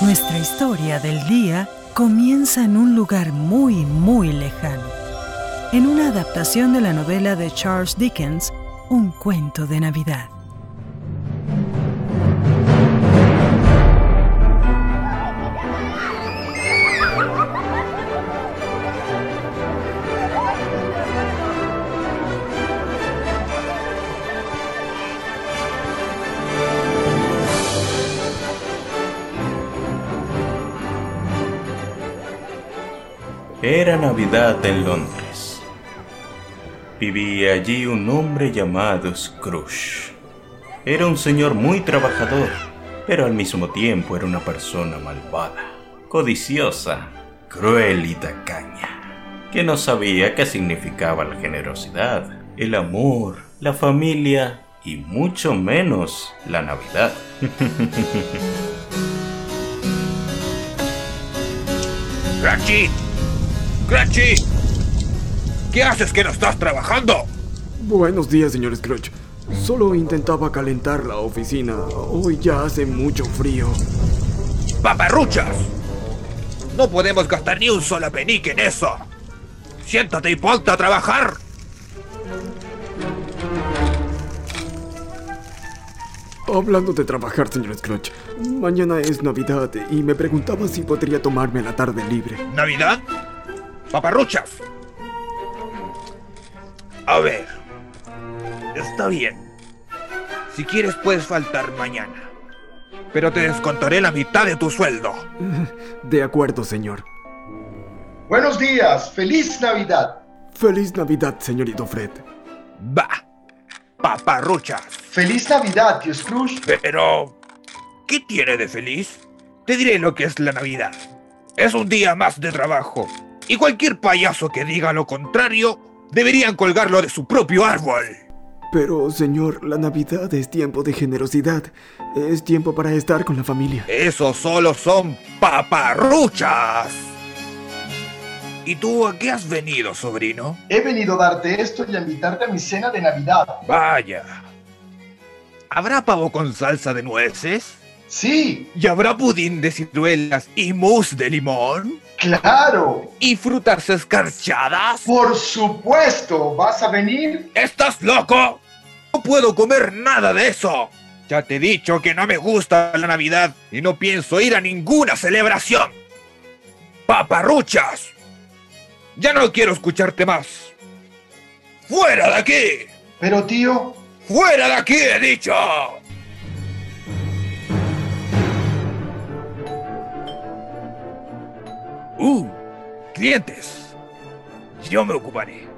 Nuestra historia del día comienza en un lugar muy, muy lejano, en una adaptación de la novela de Charles Dickens, Un cuento de Navidad. Era Navidad en Londres. Vivía allí un hombre llamado Scrooge. Era un señor muy trabajador, pero al mismo tiempo era una persona malvada, codiciosa, cruel y tacaña, que no sabía qué significaba la generosidad, el amor, la familia y mucho menos la Navidad. ¡Cratchit! ¿Qué haces que no estás trabajando? Buenos días, señor Scrooge. Solo intentaba calentar la oficina. Hoy ya hace mucho frío. ¡Paparruchas! No podemos gastar ni un solo penique en eso. Siéntate y ponte a trabajar. Hablando de trabajar, señor Scrooge, mañana es Navidad y me preguntaba si podría tomarme la tarde libre. ¿Navidad? ¡Paparruchas! A ver. Está bien. Si quieres puedes faltar mañana. Pero te descontaré la mitad de tu sueldo. De acuerdo, señor. Buenos días, feliz Navidad. Feliz Navidad, señorito Fred. Va. Paparruchas. Feliz Navidad, tío Scrooge. Pero... ¿Qué tiene de feliz? Te diré lo que es la Navidad. Es un día más de trabajo. Y cualquier payaso que diga lo contrario, deberían colgarlo de su propio árbol. Pero, señor, la Navidad es tiempo de generosidad. Es tiempo para estar con la familia. Eso solo son paparruchas. ¿Y tú a qué has venido, sobrino? He venido a darte esto y a invitarte a mi cena de Navidad. Vaya. ¿Habrá pavo con salsa de nueces? Sí, ¿Y habrá pudín de ciruelas y mousse de limón? claro. ¿Y frutas escarchadas? Por supuesto, ¿vas a venir? ¿Estás loco? No puedo comer nada de eso. Ya te he dicho que no me gusta la Navidad y no pienso ir a ninguna celebración. ¡Paparruchas! Ya no quiero escucharte más. ¡Fuera de aquí! Pero tío, ¡Fuera de aquí, he dicho! ¡Uh! ¡Clientes! Yo me ocuparé.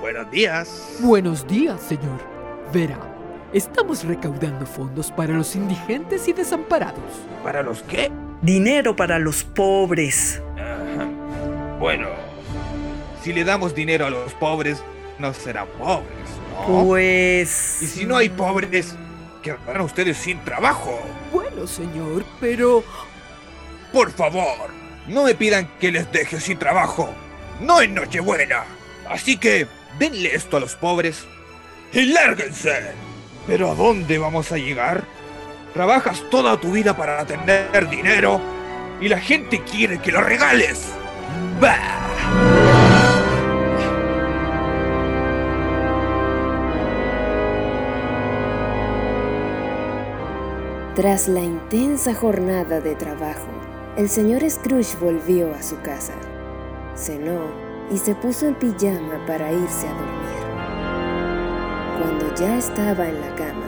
Buenos días. Buenos días, señor. Verá, estamos recaudando fondos para los indigentes y desamparados. ¿Para los qué? Dinero para los pobres. Ajá. Bueno, si le damos dinero a los pobres, no serán pobres, ¿no? Pues... Y si no hay pobres, quedarán ustedes sin trabajo. Bueno, señor, pero... Por favor, no me pidan que les deje sin trabajo. No en Nochebuena. Así que denle esto a los pobres y lárguense. Pero ¿a dónde vamos a llegar? Trabajas toda tu vida para tener dinero y la gente quiere que lo regales. ¡Bah! Tras la intensa jornada de trabajo, el señor Scrooge volvió a su casa. Cenó y se puso en pijama para irse a dormir. Cuando ya estaba en la cama,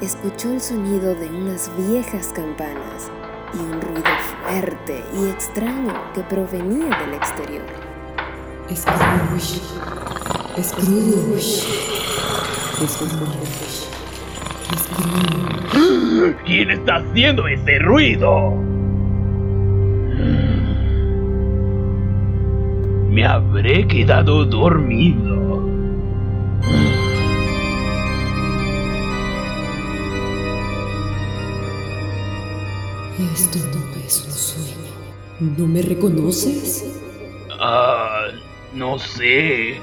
escuchó el sonido de unas viejas campanas y un ruido fuerte y extraño que provenía del exterior. Scrooge. Scrooge. Scrooge. Scrooge. ¿Quién está haciendo ese ruido? Me habré quedado dormido. Esto no es un sueño. ¿No me reconoces? Ah, no sé.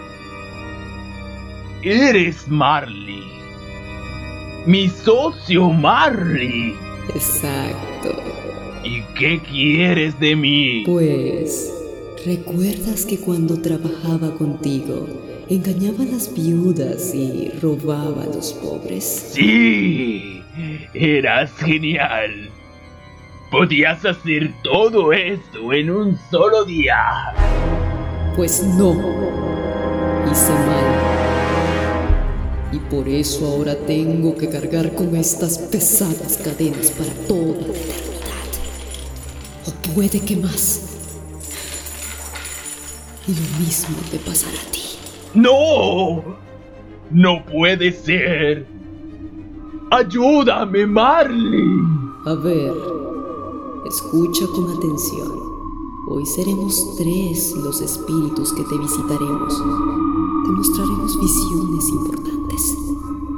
Eres Marley. Mi socio Marley. Exacto. ¿Y qué quieres de mí? Pues, ¿recuerdas que cuando trabajaba contigo engañaba a las viudas y robaba a los pobres? Sí, eras genial. Podías hacer todo esto en un solo día. Pues no. Hice mal. Y por eso ahora tengo que cargar con estas pesadas cadenas para toda la eternidad. O puede que más. Y lo mismo te pasará a ti. ¡No! ¡No puede ser! ¡Ayúdame, Marley! A ver, escucha con atención. Hoy seremos tres los espíritus que te visitaremos. Te mostraremos visiones importantes.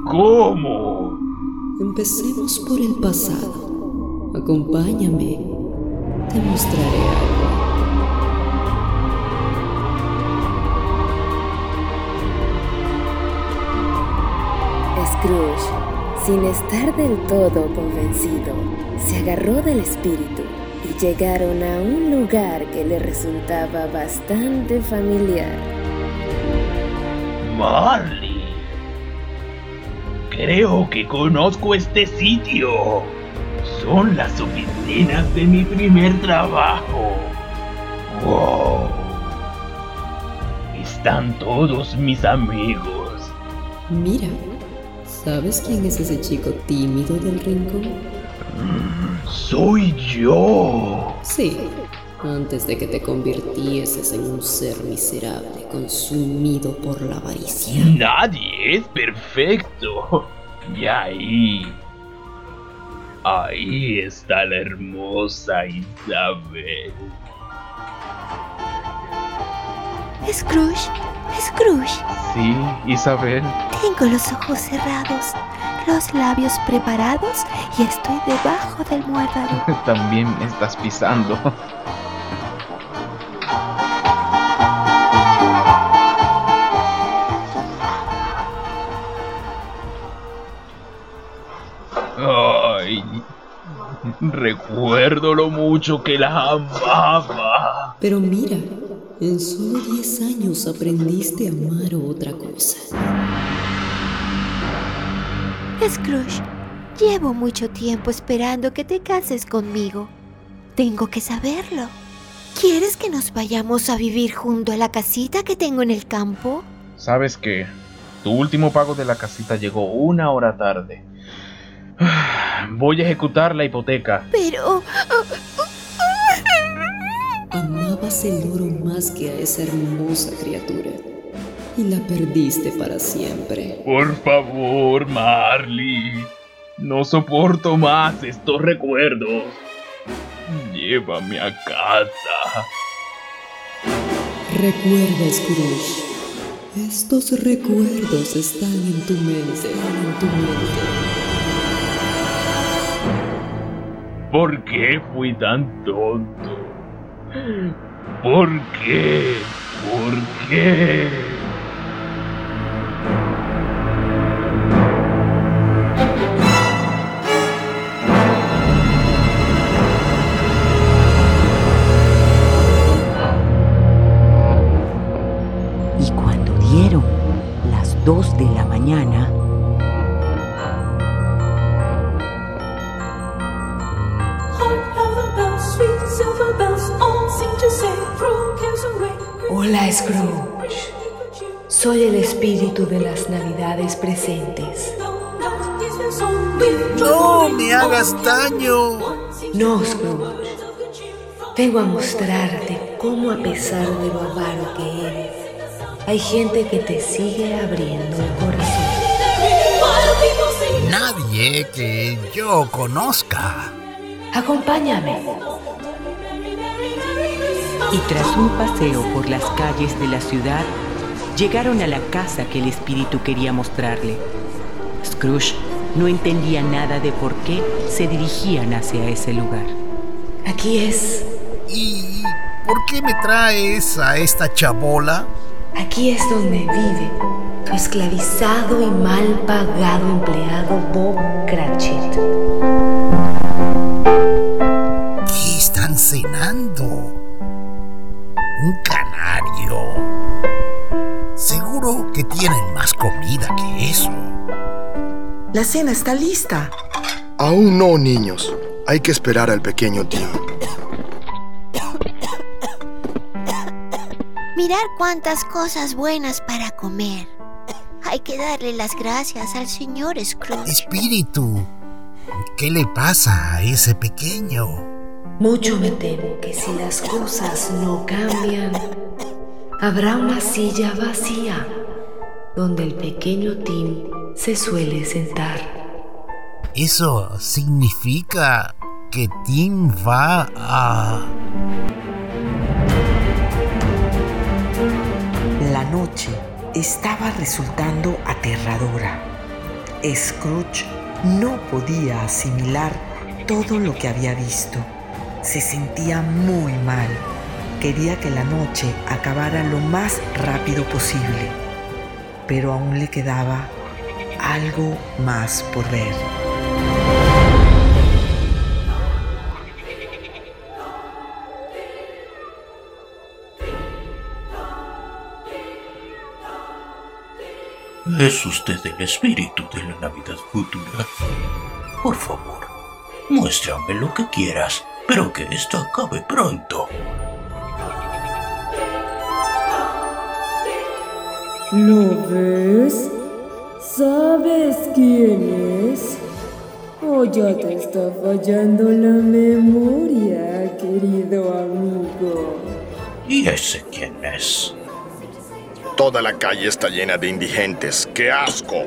¿Cómo? Empecemos por el pasado. Acompáñame. Te mostraré algo. Scrooge, sin estar del todo convencido, se agarró del espíritu y llegaron a un lugar que le resultaba bastante familiar. Marley. Creo que conozco este sitio. Son las oficinas de mi primer trabajo. Wow. Están todos mis amigos. Mira, ¿sabes quién es ese chico tímido del rincón? Soy yo. Sí, antes de que te convirtieses en un ser miserable consumido por la avaricia. Nadie es perfecto. Y ahí. Ahí está la hermosa Isabel. Scrooge, Scrooge, Sí, Isabel. tengo los ojos cerrados, los labios preparados y estoy debajo del muérdago. También me estás pisando. Ay, recuerdo lo mucho que la amaba. Pero mira, en solo 10 años aprendiste a amar otra cosa. Scrooge, llevo mucho tiempo esperando que te cases conmigo. Tengo que saberlo. ¿Quieres que nos vayamos a vivir junto a la casita que tengo en el campo? ¿Sabes qué? Tu último pago de la casita llegó una hora tarde. Voy a ejecutar la hipoteca. Pero... Amabas el oro más que a esa hermosa criatura. Y la perdiste para siempre. Por favor, Marley. No soporto más estos recuerdos. Llévame a casa. Recuerda, Scrooge. Estos recuerdos están en tu mente, en tu mente. ¿Por qué fui tan tonto? ¿Por qué? ¿Por qué? Y cuando dieron las dos de la mañana, Scrooge. Soy el espíritu de las navidades presentes. No me hagas daño. No, Scrooge. Vengo a mostrarte cómo a pesar de lo avaro que eres, hay gente que te sigue abriendo el corazón. Nadie que yo conozca. Acompáñame. Y tras un paseo por las calles de la ciudad, llegaron a la casa que el espíritu quería mostrarle. Scrooge no entendía nada de por qué se dirigían hacia ese lugar. Aquí es. ¿Y por qué me traes a esta chabola? Aquí es donde vive tu esclavizado y mal pagado empleado Bob Cratchit. La cena está lista. Aún no, niños. Hay que esperar al pequeño Tim. Mirar cuántas cosas buenas para comer. Hay que darle las gracias al señor Scrooge. Espíritu, ¿qué le pasa a ese pequeño? Mucho me temo que si las cosas no cambian, habrá una silla vacía donde el pequeño Tim se suele sentar. Eso significa que Tim va a... La noche estaba resultando aterradora. Scrooge no podía asimilar todo lo que había visto. Se sentía muy mal. Quería que la noche acabara lo más rápido posible. Pero aún le quedaba algo más por ver. ¿Es usted el espíritu de la Navidad futura? Por favor, muéstrame lo que quieras, pero que esto acabe pronto. ¿Lo ves? ¿Sabes quién es? ¿O ya te está fallando la memoria, querido amigo? ¿Y ese quién es? Toda la calle está llena de indigentes. ¡Qué asco!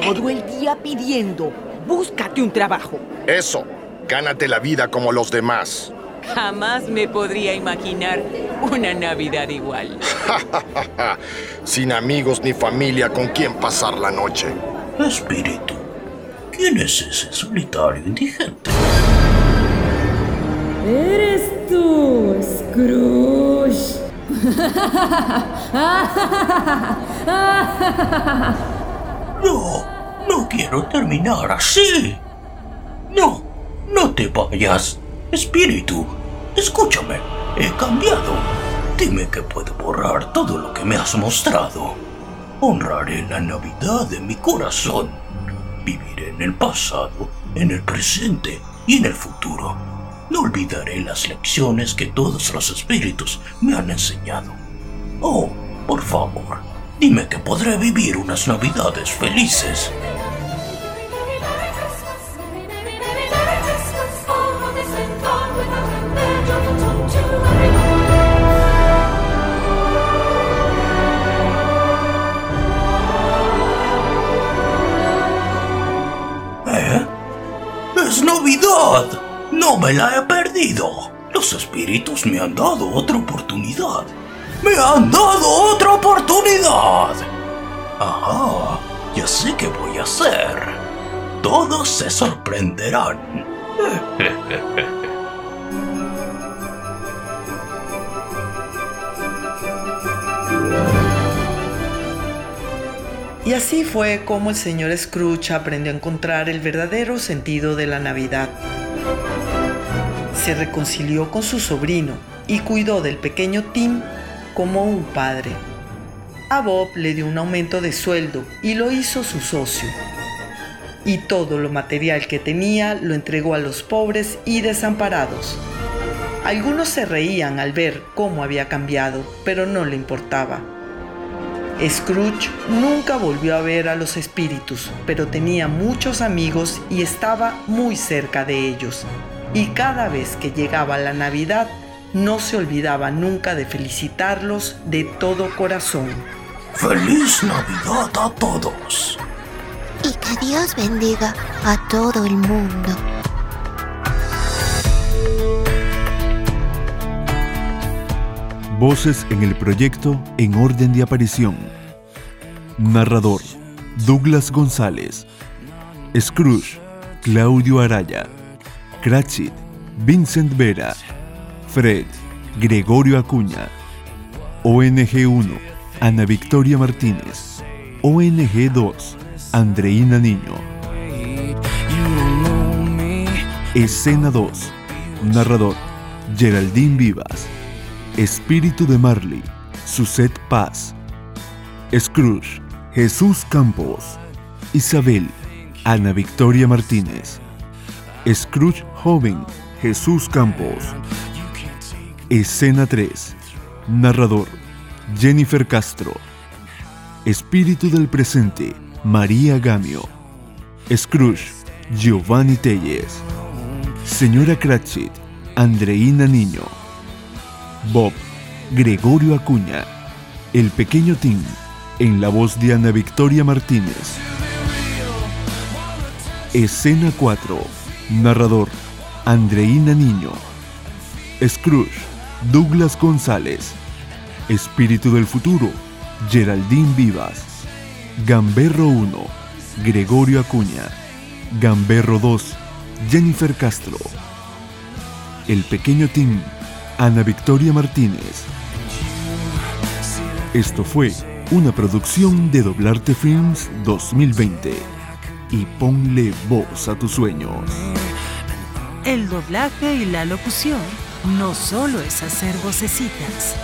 Todo el día pidiendo. Búscate un trabajo. Eso. Gánate la vida como los demás. Jamás me podría imaginar una Navidad igual. Sin amigos ni familia con quien pasar la noche. Espíritu, ¿quién es ese solitario indigente? Eres tú, Scrooge. No, no quiero terminar así. No, no te vayas. Espíritu, escúchame, he cambiado. Dime que puedo borrar todo lo que me has mostrado. Honraré la Navidad de mi corazón. Viviré en el pasado, en el presente y en el futuro. No olvidaré las lecciones que todos los espíritus me han enseñado. Oh, por favor, dime que podré vivir unas navidades felices. ¡No me la he perdido! Los espíritus me han dado otra oportunidad. ¡Me han dado otra oportunidad! Ajá, ya sé qué voy a hacer. Todos se sorprenderán. Y así fue como el señor Scrooge aprendió a encontrar el verdadero sentido de la Navidad. Se reconcilió con su sobrino y cuidó del pequeño Tim como un padre. A Bob le dio un aumento de sueldo y lo hizo su socio. Y todo lo material que tenía lo entregó a los pobres y desamparados. Algunos se reían al ver cómo había cambiado, pero no le importaba. Scrooge nunca volvió a ver a los espíritus, pero tenía muchos amigos y estaba muy cerca de ellos. Y cada vez que llegaba la Navidad, no se olvidaba nunca de felicitarlos de todo corazón. ¡Feliz Navidad a todos! Y que Dios bendiga a todo el mundo. Voces en el proyecto en orden de aparición. Narrador, Douglas González. Scrooge, Claudio Araya. Cratchit, Vincent Vera. Fred, Gregorio Acuña. ONG 1, Ana Victoria Martínez. ONG 2, Andreina Niño. Escena 2. Narrador, Geraldine Vivas. Espíritu de Marley, Suset Paz. Scrooge, Jesús Campos. Isabel, Ana Victoria Martínez. Scrooge joven, Jesús Campos. Escena 3. Narrador, Jennifer Castro. Espíritu del presente, María Gamio. Scrooge, Giovanni Telles. Señora Cratchit, Andreina Niño. Bob, Gregorio Acuña. El pequeño Tim, en la voz de Ana Victoria Martínez. Escena 4. Narrador, Andreina Niño. Scrooge, Douglas González. Espíritu del futuro, Geraldine Vivas. Gamberro 1, Gregorio Acuña. Gamberro 2, Jennifer Castro. El pequeño Tim, Ana Victoria Martínez. Esto fue una producción de Doblarte Films 2020. Y ponle voz a tus sueños. El doblaje y la locución no solo es hacer vocecitas.